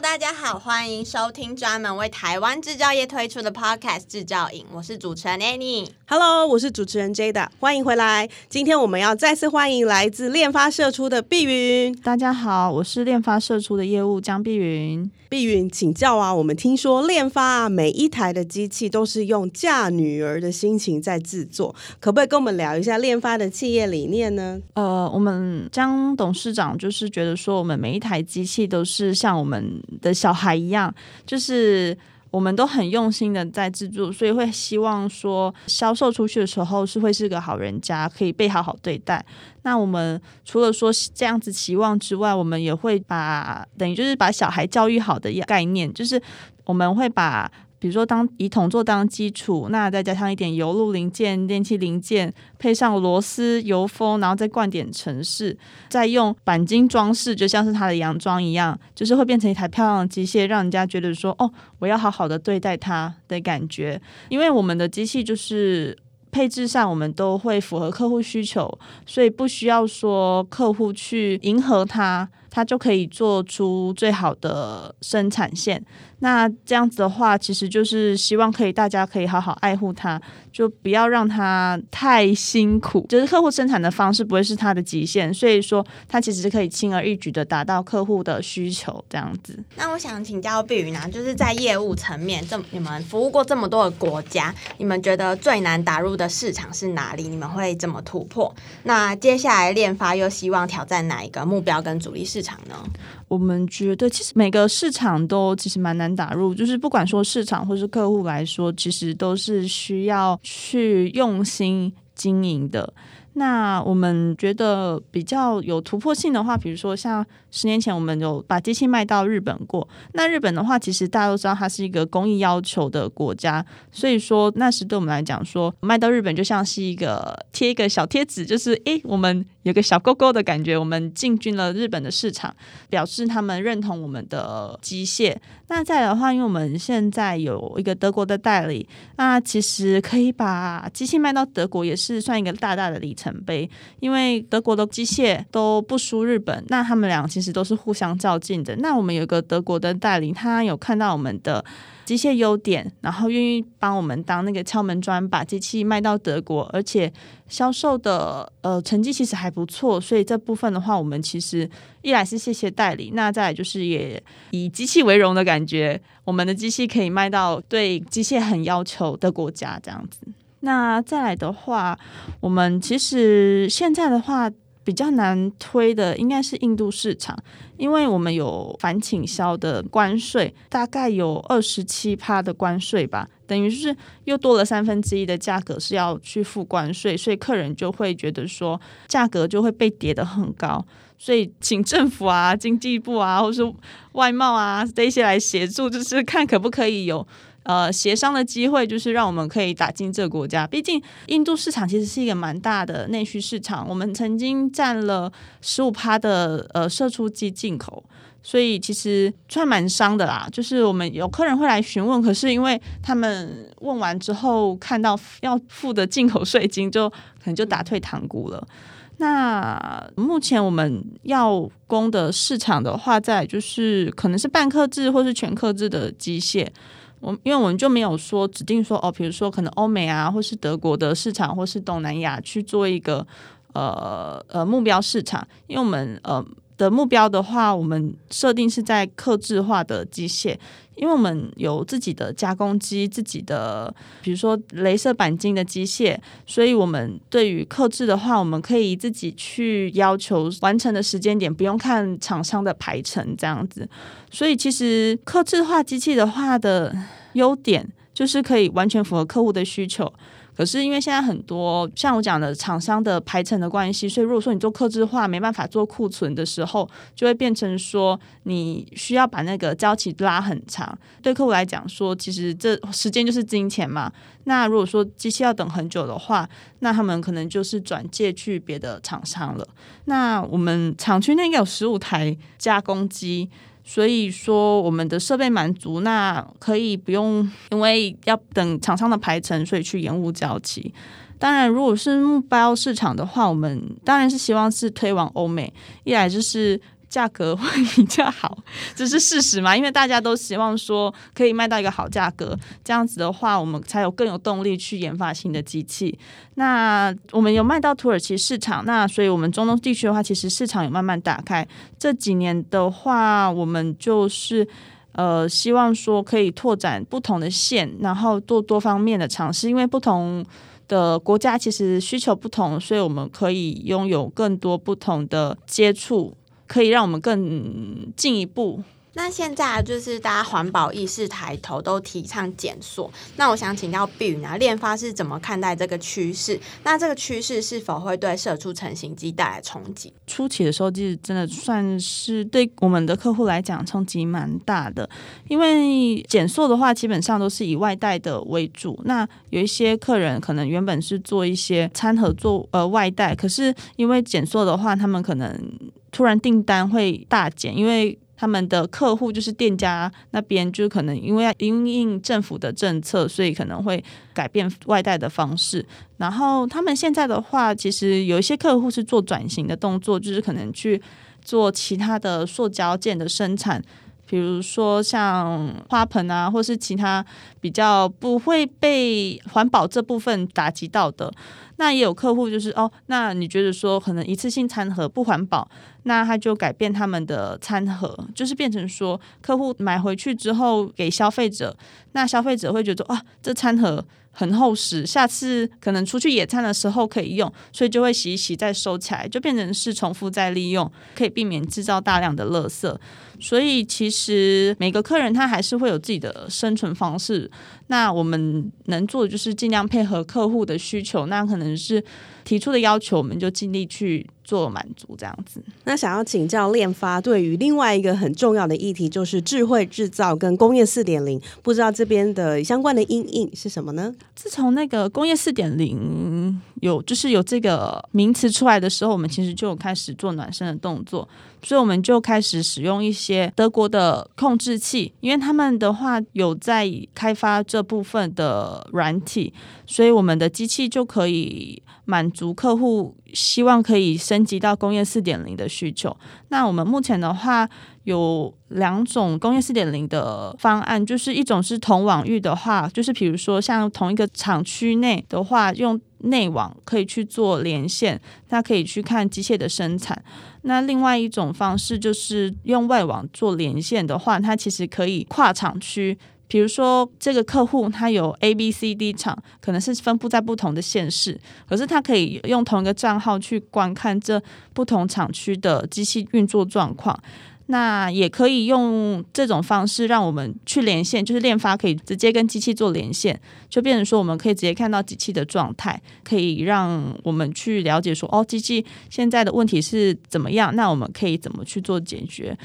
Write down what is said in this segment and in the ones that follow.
大家好，欢迎收听专门为台湾制造业推出的 Podcast《制造营》，我是主持人 Annie。Hello，我是主持人 Jada，欢迎回来。今天我们要再次欢迎来自链发射出的碧云。大家好，我是链发射出的业务江碧云。碧云，请教啊，我们听说链发啊，每一台的机器都是用嫁女儿的心情在制作，可不可以跟我们聊一下链发的企业理念呢？呃，我们江董事长就是觉得说，我们每一台机器都是像我们的小孩一样，就是我们都很用心的在制作，所以会希望说销售出去的时候是会是个好人家，可以被好好对待。那我们除了说这样子期望之外，我们也会把等于就是把小孩教育好的概念，就是我们会把。比如说，当以铜做当基础，那再加上一点油路零件、电器零件，配上螺丝、油封，然后再灌点城市，再用钣金装饰，就像是它的洋装一样，就是会变成一台漂亮的机械，让人家觉得说：“哦，我要好好的对待它的感觉。”因为我们的机器就是配置上，我们都会符合客户需求，所以不需要说客户去迎合它，它就可以做出最好的生产线。那这样子的话，其实就是希望可以大家可以好好爱护它，就不要让它太辛苦。就是客户生产的方式不会是它的极限，所以说它其实可以轻而易举的达到客户的需求这样子。那我想请教碧云呢，就是在业务层面，这你们服务过这么多的国家，你们觉得最难打入的市场是哪里？你们会怎么突破？那接下来链发又希望挑战哪一个目标跟主力市场呢？我们觉得其实每个市场都其实蛮难打入，就是不管说市场或是客户来说，其实都是需要去用心经营的。那我们觉得比较有突破性的话，比如说像十年前我们有把机器卖到日本过。那日本的话，其实大家都知道它是一个工艺要求的国家，所以说那时对我们来讲说，卖到日本就像是一个贴一个小贴纸，就是诶，我们有个小勾勾的感觉，我们进军了日本的市场，表示他们认同我们的机械。那再的话，因为我们现在有一个德国的代理，那其实可以把机器卖到德国，也是算一个大大的里程碑。因为德国的机械都不输日本，那他们俩其实都是互相较劲的。那我们有一个德国的代理，他有看到我们的。机械优点，然后愿意帮我们当那个敲门砖，把机器卖到德国，而且销售的呃成绩其实还不错，所以这部分的话，我们其实一来是谢谢代理，那再来就是也以机器为荣的感觉，我们的机器可以卖到对机械很要求的国家这样子。那再来的话，我们其实现在的话。比较难推的应该是印度市场，因为我们有反倾销的关税，大概有二十七趴的关税吧，等于是又多了三分之一的价格是要去付关税，所以客人就会觉得说价格就会被叠得很高，所以请政府啊、经济部啊，或是外贸啊这些来协助，就是看可不可以有。呃，协商的机会就是让我们可以打进这个国家。毕竟印度市场其实是一个蛮大的内需市场，我们曾经占了十五趴的呃射出机进口，所以其实算蛮伤的啦。就是我们有客人会来询问，可是因为他们问完之后看到要付的进口税金，就可能就打退堂鼓了。那目前我们要攻的市场的话，在就是可能是半克制或是全克制的机械。我因为我们就没有说指定说哦，比如说可能欧美啊，或是德国的市场，或是东南亚去做一个呃呃目标市场，因为我们呃的目标的话，我们设定是在客制化的机械。因为我们有自己的加工机，自己的比如说镭射钣金的机械，所以我们对于客制的话，我们可以自己去要求完成的时间点，不用看厂商的排程这样子。所以其实客制化机器的话的优点，就是可以完全符合客户的需求。可是因为现在很多像我讲的厂商的排程的关系，所以如果说你做客制化没办法做库存的时候，就会变成说你需要把那个交期拉很长。对客户来讲说，其实这时间就是金钱嘛。那如果说机器要等很久的话，那他们可能就是转借去别的厂商了。那我们厂区内应该有十五台加工机。所以说，我们的设备满足，那可以不用因为要等厂商的排程，所以去延误交期。当然，如果是目标市场的话，我们当然是希望是推往欧美，一来就是。价格会比较好，这是事实嘛？因为大家都希望说可以卖到一个好价格，这样子的话，我们才有更有动力去研发新的机器。那我们有卖到土耳其市场，那所以我们中东地区的话，其实市场有慢慢打开。这几年的话，我们就是呃希望说可以拓展不同的线，然后做多方面的尝试，因为不同的国家其实需求不同，所以我们可以拥有更多不同的接触。可以让我们更进一步。那现在就是大家环保意识抬头，都提倡减塑。那我想请教碧云啊，链发是怎么看待这个趋势？那这个趋势是否会对射出成型机带来冲击？初期的时候，其实真的算是对我们的客户来讲冲击蛮大的，因为减塑的话，基本上都是以外带的为主。那有一些客人可能原本是做一些餐盒做呃外带，可是因为减塑的话，他们可能突然订单会大减，因为他们的客户就是店家那边，就是可能因为要因应政府的政策，所以可能会改变外带的方式。然后他们现在的话，其实有一些客户是做转型的动作，就是可能去做其他的塑胶件的生产，比如说像花盆啊，或是其他比较不会被环保这部分打击到的。那也有客户就是哦，那你觉得说可能一次性餐盒不环保，那他就改变他们的餐盒，就是变成说客户买回去之后给消费者，那消费者会觉得啊，这餐盒很厚实，下次可能出去野餐的时候可以用，所以就会洗一洗再收起来，就变成是重复再利用，可以避免制造大量的垃圾。所以其实每个客人他还是会有自己的生存方式。那我们能做的就是尽量配合客户的需求，那可能是提出的要求，我们就尽力去做满足这样子。那想要请教链发，对于另外一个很重要的议题，就是智慧制造跟工业四点零，不知道这边的相关的阴影是什么呢？自从那个工业四点零有就是有这个名词出来的时候，我们其实就开始做暖身的动作。所以我们就开始使用一些德国的控制器，因为他们的话有在开发这部分的软体，所以我们的机器就可以满足客户希望可以升级到工业四点零的需求。那我们目前的话有两种工业四点零的方案，就是一种是同网域的话，就是比如说像同一个厂区内的话，用内网可以去做连线，它可以去看机械的生产。那另外一种方式就是用外网做连线的话，它其实可以跨厂区。比如说，这个客户他有 A、B、C、D 厂，可能是分布在不同的县市，可是他可以用同一个账号去观看这不同厂区的机器运作状况。那也可以用这种方式让我们去连线，就是链发可以直接跟机器做连线，就变成说我们可以直接看到机器的状态，可以让我们去了解说哦，机器现在的问题是怎么样，那我们可以怎么去做解决？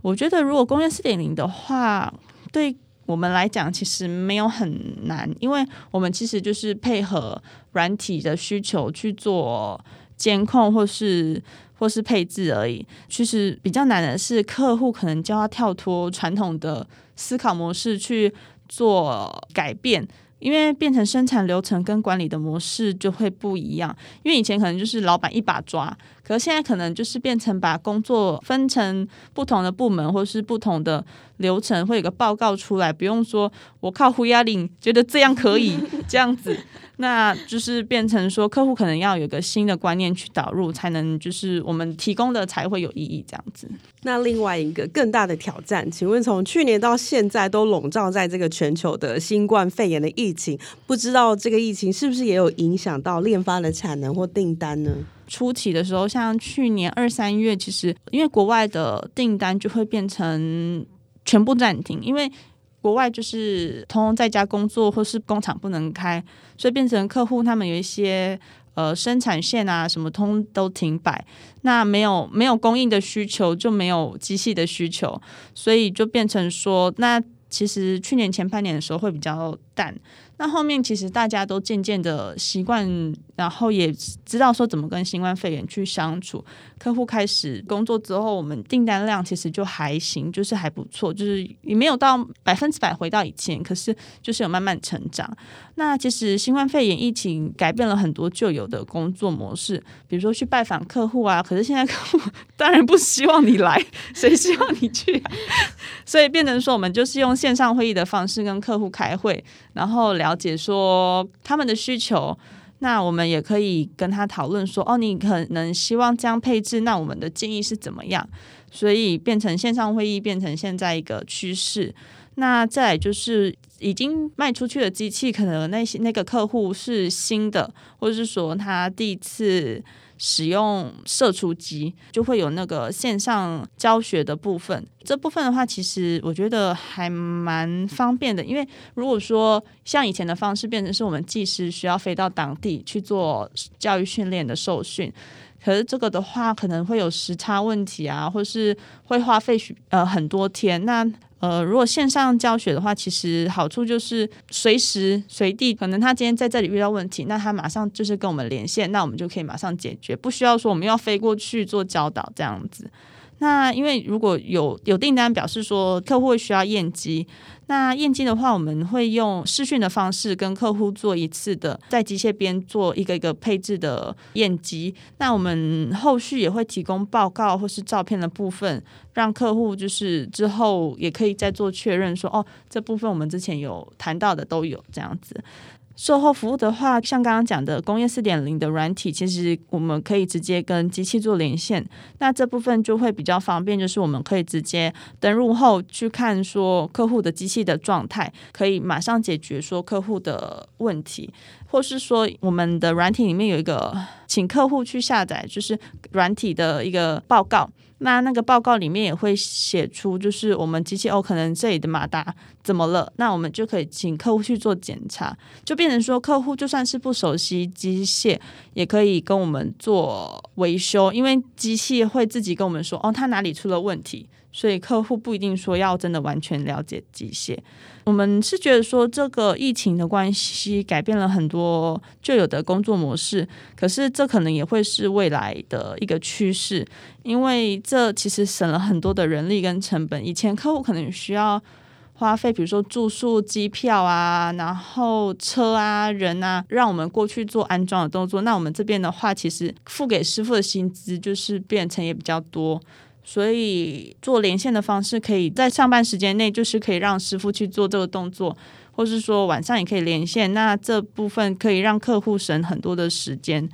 我觉得如果工业四点零的话，对我们来讲其实没有很难，因为我们其实就是配合软体的需求去做监控或是。或是配置而已。其实比较难的是，客户可能就要跳脱传统的思考模式去做改变，因为变成生产流程跟管理的模式就会不一样。因为以前可能就是老板一把抓，可是现在可能就是变成把工作分成不同的部门，或是不同的流程，会有个报告出来，不用说我靠胡压令觉得这样可以 这样子。那就是变成说，客户可能要有个新的观念去导入，才能就是我们提供的才会有意义这样子。那另外一个更大的挑战，请问从去年到现在都笼罩在这个全球的新冠肺炎的疫情，不知道这个疫情是不是也有影响到炼发的产能或订单呢？初期的时候，像去年二三月，其实因为国外的订单就会变成全部暂停，因为。国外就是通通在家工作，或是工厂不能开，所以变成客户他们有一些呃生产线啊什么通都停摆，那没有没有供应的需求，就没有机器的需求，所以就变成说，那其实去年前半年的时候会比较淡。那后面其实大家都渐渐的习惯，然后也知道说怎么跟新冠肺炎去相处。客户开始工作之后，我们订单量其实就还行，就是还不错，就是也没有到百分之百回到以前，可是就是有慢慢成长。那其实新冠肺炎疫情改变了很多旧有的工作模式，比如说去拜访客户啊，可是现在客户当然不希望你来，谁希望你去？所以变成说我们就是用线上会议的方式跟客户开会，然后。了解说他们的需求，那我们也可以跟他讨论说，哦，你可能希望这样配置，那我们的建议是怎么样？所以变成线上会议，变成现在一个趋势。那再就是已经卖出去的机器，可能那些那个客户是新的，或者是说他第一次。使用射出机就会有那个线上教学的部分，这部分的话，其实我觉得还蛮方便的。因为如果说像以前的方式，变成是我们技师需要飞到当地去做教育训练的受训，可是这个的话可能会有时差问题啊，或是会花费许呃很多天。那呃，如果线上教学的话，其实好处就是随时随地，可能他今天在这里遇到问题，那他马上就是跟我们连线，那我们就可以马上解决，不需要说我们要飞过去做教导这样子。那因为如果有有订单表示说客户需要验机，那验机的话，我们会用视讯的方式跟客户做一次的在机械边做一个一个配置的验机。那我们后续也会提供报告或是照片的部分，让客户就是之后也可以再做确认，说哦，这部分我们之前有谈到的都有这样子。售后服务的话，像刚刚讲的工业四点零的软体，其实我们可以直接跟机器做连线，那这部分就会比较方便，就是我们可以直接登入后去看说客户的机器的状态，可以马上解决说客户的问题，或是说我们的软体里面有一个请客户去下载，就是软体的一个报告。那那个报告里面也会写出，就是我们机器哦，可能这里的马达怎么了？那我们就可以请客户去做检查，就变成说，客户就算是不熟悉机械，也可以跟我们做维修，因为机器会自己跟我们说，哦，它哪里出了问题。所以客户不一定说要真的完全了解机械。我们是觉得说，这个疫情的关系改变了很多旧有的工作模式，可是这可能也会是未来的一个趋势，因为这其实省了很多的人力跟成本。以前客户可能需要花费，比如说住宿、机票啊，然后车啊、人啊，让我们过去做安装的动作。那我们这边的话，其实付给师傅的薪资就是变成也比较多。所以做连线的方式，可以在上班时间内，就是可以让师傅去做这个动作，或是说晚上也可以连线。那这部分可以让客户省很多的时间，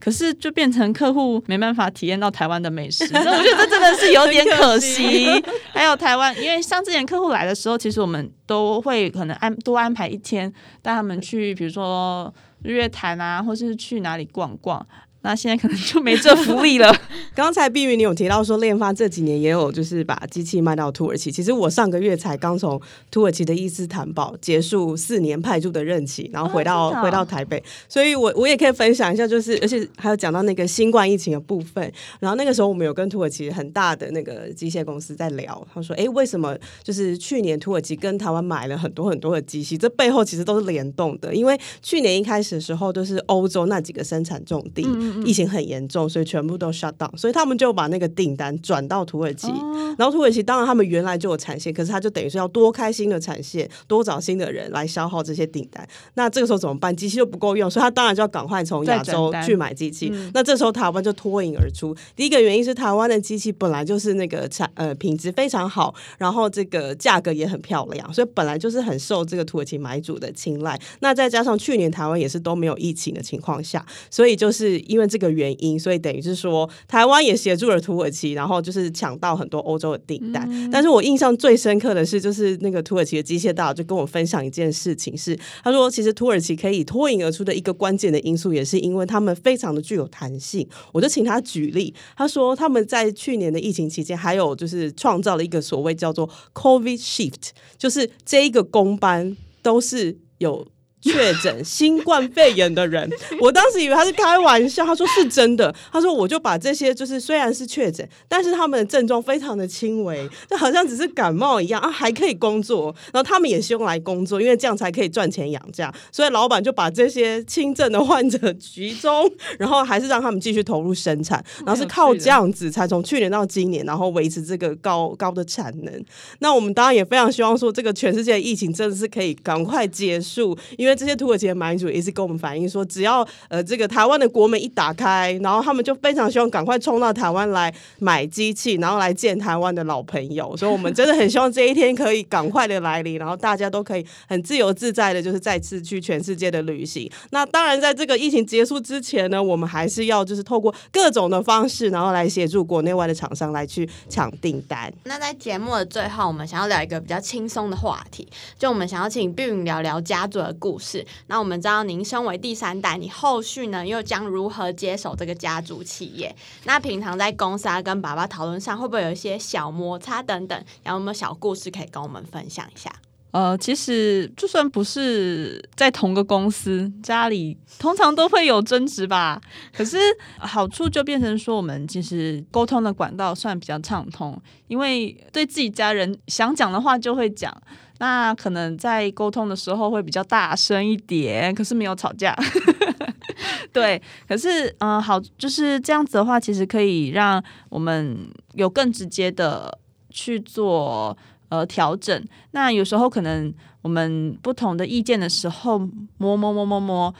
可是就变成客户没办法体验到台湾的美食。我觉得这真的是有点可惜。还有台湾，因为像之前客户来的时候，其实我们都会可能安多安排一天带他们去，比如说日月潭啊，或是去哪里逛逛。那现在可能就没这福利了。刚才碧云你有提到说，链发这几年也有就是把机器卖到土耳其。其实我上个月才刚从土耳其的伊斯坦堡结束四年派驻的任期，然后回到、哦、回到台北，所以我我也可以分享一下，就是而且还有讲到那个新冠疫情的部分。然后那个时候我们有跟土耳其很大的那个机械公司在聊，他说：“哎，为什么就是去年土耳其跟台湾买了很多很多的机器？这背后其实都是联动的，因为去年一开始的时候都是欧洲那几个生产重地。嗯”疫情很严重，所以全部都 shut down，所以他们就把那个订单转到土耳其。哦、然后土耳其当然他们原来就有产线，可是他就等于是要多开新的产线，多找新的人来消耗这些订单。那这个时候怎么办？机器就不够用，所以他当然就要赶快从亚洲去买机器。嗯、那这时候台湾就脱颖而出。第一个原因是台湾的机器本来就是那个产呃品质非常好，然后这个价格也很漂亮，所以本来就是很受这个土耳其买主的青睐。那再加上去年台湾也是都没有疫情的情况下，所以就是因因为这个原因，所以等于是说台湾也协助了土耳其，然后就是抢到很多欧洲的订单。嗯、但是我印象最深刻的是，就是那个土耳其的机械大佬就跟我分享一件事情是，是他说其实土耳其可以脱颖而出的一个关键的因素，也是因为他们非常的具有弹性。我就请他举例，他说他们在去年的疫情期间，还有就是创造了一个所谓叫做 COVID Shift，就是这一个工班都是有。确诊新冠肺炎的人，我当时以为他是开玩笑，他说是真的。他说我就把这些，就是虽然是确诊，但是他们的症状非常的轻微，就好像只是感冒一样啊，还可以工作。然后他们也是用来工作，因为这样才可以赚钱养家。所以老板就把这些轻症的患者集中，然后还是让他们继续投入生产，然后是靠这样子才从去年到今年，然后维持这个高高的产能。那我们当然也非常希望说，这个全世界的疫情真的是可以赶快结束，因为。因为这些土耳其的买主也是跟我们反映说，只要呃这个台湾的国门一打开，然后他们就非常希望赶快冲到台湾来买机器，然后来见台湾的老朋友。所以，我们真的很希望这一天可以赶快的来临，然后大家都可以很自由自在的，就是再次去全世界的旅行。那当然，在这个疫情结束之前呢，我们还是要就是透过各种的方式，然后来协助国内外的厂商来去抢订单。那在节目的最后，我们想要聊一个比较轻松的话题，就我们想要请碧云聊聊家族的故。是，那我们知道您身为第三代，你后续呢又将如何接手这个家族企业？那平常在公司啊跟爸爸讨论上，会不会有一些小摩擦等等？然后有没有小故事可以跟我们分享一下？呃，其实就算不是在同个公司，家里通常都会有争执吧。可是好处就变成说，我们其实沟通的管道算比较畅通，因为对自己家人想讲的话就会讲。那可能在沟通的时候会比较大声一点，可是没有吵架。对，可是嗯、好，就是这样子的话，其实可以让我们有更直接的去做呃调整。那有时候可能我们不同的意见的时候，摸摸摸摸摸。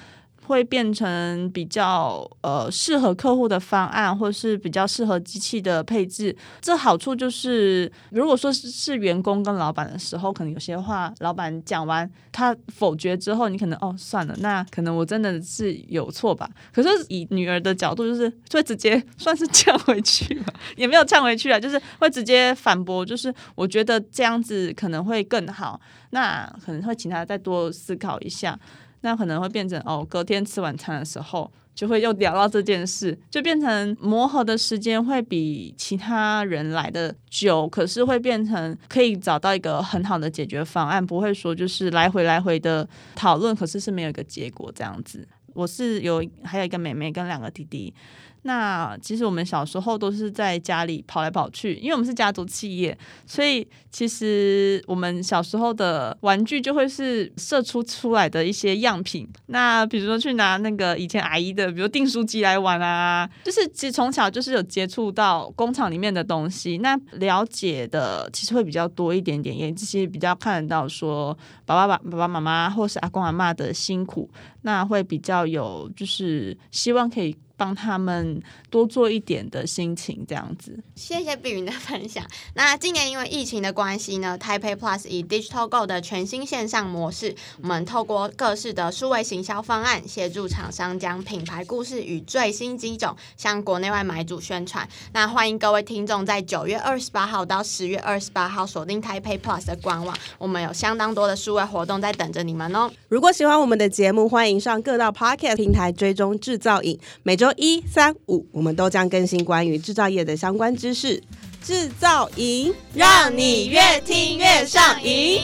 会变成比较呃适合客户的方案，或是比较适合机器的配置。这好处就是，如果说是是员工跟老板的时候，可能有些话老板讲完他否决之后，你可能哦算了，那可能我真的是有错吧。可是以女儿的角度，就是会直接算是呛回去了，也没有呛回去啊，就是会直接反驳，就是我觉得这样子可能会更好，那可能会请他再多思考一下。那可能会变成哦，隔天吃晚餐的时候就会又聊到这件事，就变成磨合的时间会比其他人来的久，可是会变成可以找到一个很好的解决方案，不会说就是来回来回的讨论，可是是没有一个结果这样子。我是有还有一个妹妹跟两个弟弟。那其实我们小时候都是在家里跑来跑去，因为我们是家族企业，所以其实我们小时候的玩具就会是射出出来的一些样品。那比如说去拿那个以前阿姨的，比如订书机来玩啊，就是其实从小就是有接触到工厂里面的东西，那了解的其实会比较多一点点，也这些比较看得到说爸爸爸爸爸妈妈或是阿公阿嬷的辛苦，那会比较有就是希望可以。帮他们多做一点的心情，这样子。谢谢碧云的分享。那今年因为疫情的关系呢，Taipei Plus 以 Digital Go 的全新线上模式，我们透过各式的数位行销方案，协助厂商将品牌故事与最新机种向国内外买主宣传。那欢迎各位听众在九月二十八号到十月二十八号锁定 Taipei Plus 的官网，我们有相当多的数位活动在等着你们哦。如果喜欢我们的节目，欢迎上各大 Podcast 平台追踪制造影，每周一、三、五，我们都将更新关于制造业的相关知识。制造营，让你越听越上瘾。